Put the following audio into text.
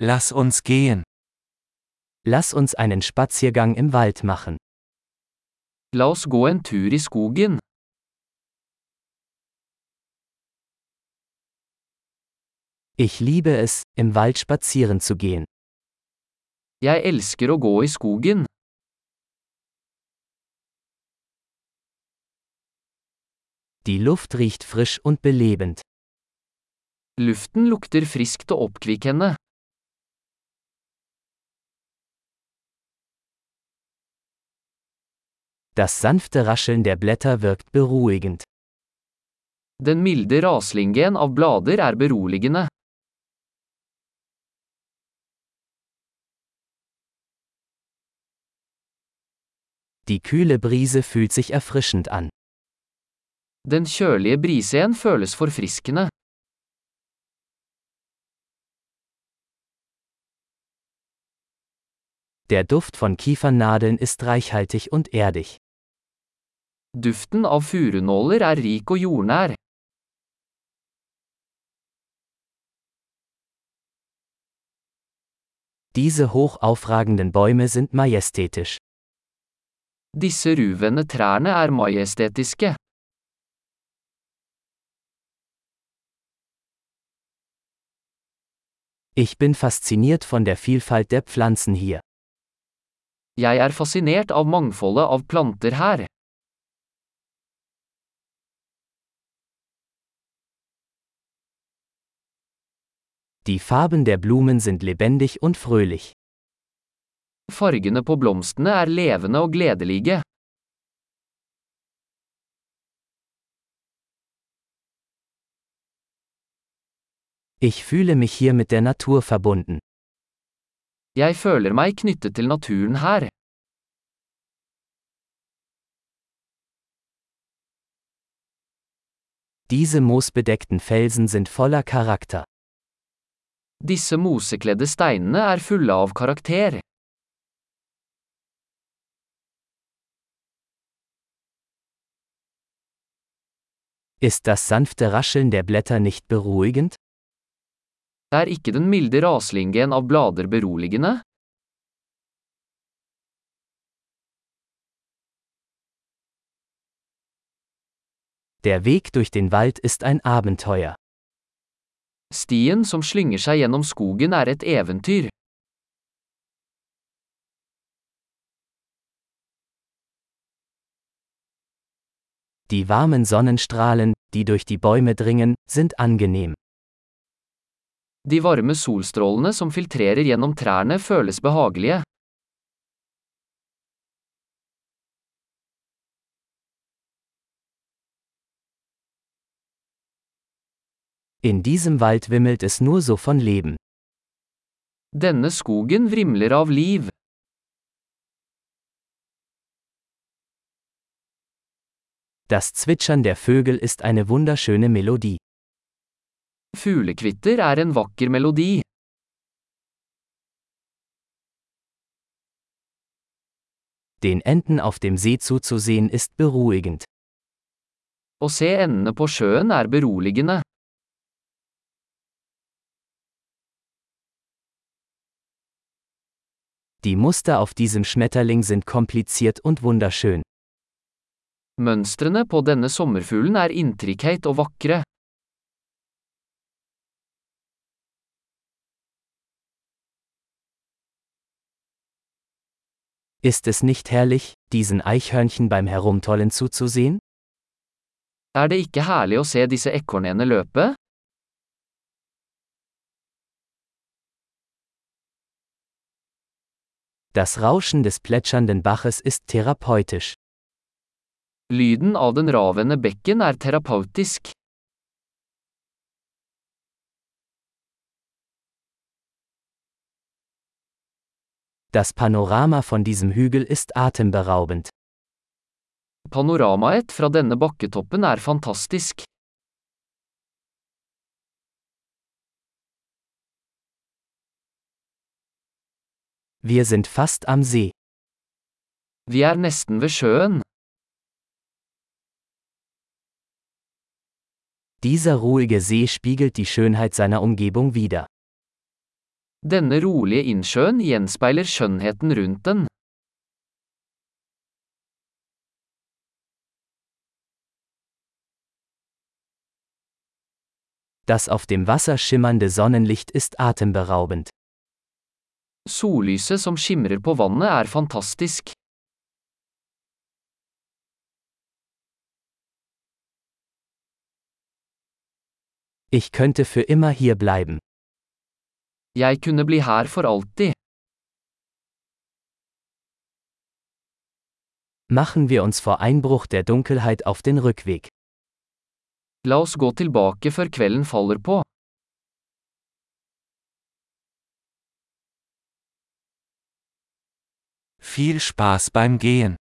Lass uns gehen. Lass uns einen Spaziergang im Wald machen. La oss gå en tur i skogen. Ich liebe es, im Wald spazieren zu gehen. Jeg elsker å gå i skogen. Die Luft riecht frisch und belebend. Luften lukter friskt og oppkvikkende. Das sanfte Rascheln der Blätter wirkt beruhigend. Den milde raslingen av blader er beroligende. Die kühle Brise fühlt sich erfrischend an. Den kjølige brisen føles forfriskende. Der Duft von Kiefernadeln ist reichhaltig und erdig. Duften av furunåler er rik og jordnær. Diese hoch aufragenden Bäume sind majestätisch. Disse ruvende trærne er majestetiske. Ich bin fasziniert von der Vielfalt der Pflanzen hier. Jeg er fascinert av mangfoldet av planter her. Die Farben der Blumen sind lebendig und fröhlich. Fargene på blomstene er levende og gledelige. Ich fühle mich hier mit der Natur verbunden. Jeg føler meg knyttet til naturen her. Diese moosbedeckten Felsen sind voller Charakter. Disse mosekledde steinene er fulle av karakter. Ist das sanfte Rascheln der Blätter nicht beruhigend? Er ikke den milde raslingen av blader beroligende? Der Weg durch den Wald ist ein Abenteuer. Stien som slynger seg gjennom skogen er et eventyr. Die warmen Sonnenstrahlen, die durch die Bäume dringen, sind angenehm. De varme solstrålene som filtrerer gjennom trærne føles behagelige. In diesem Wald wimmelt es nur so von Leben. Denne skogen vrimler av liv. Das Zwitschern der Vögel ist eine wunderschöne Melodie. Fuglekvitter er en vakker melodi. Den Enten auf dem See zuzusehen ist beruhigend. Å se endene på sjøen er beroligende. Die Muster auf diesem Schmetterling sind kompliziert und wunderschön. Mønstrene på denne sommerfuglen er intrikate og vakre. Ist es nicht herrlich, diesen Eichhörnchen beim Herumtollen zuzusehen? Er det ikke herlig å se disse ekornene løpe? Das Rauschen des plätschernden Baches ist therapeutisch. Lyden av den ravende bekken er terapeutisk. Das Panorama von diesem Hügel ist atemberaubend. Panoramaet fra denne bakketoppen er fantastisk. Wir sind fast am See. Vi er nesten ved sjøen. Dieser ruhige See spiegelt die Schönheit seiner Umgebung wider. Denne rolige innsjøen gjenspeiler skjønnheten rundt den. Das auf dem Wasser schimmernde Sonnenlicht ist atemberaubend. Sollyset som skimrer på vannet er fantastisk. Ich könnte für immer hier bleiben. Jeg kunne bli her for alltid. Machen wir uns vor Einbruch der Dunkelheit auf den Rückweg. La oss gå tilbake før kvelden faller på. Viel Spaß beim Gehen.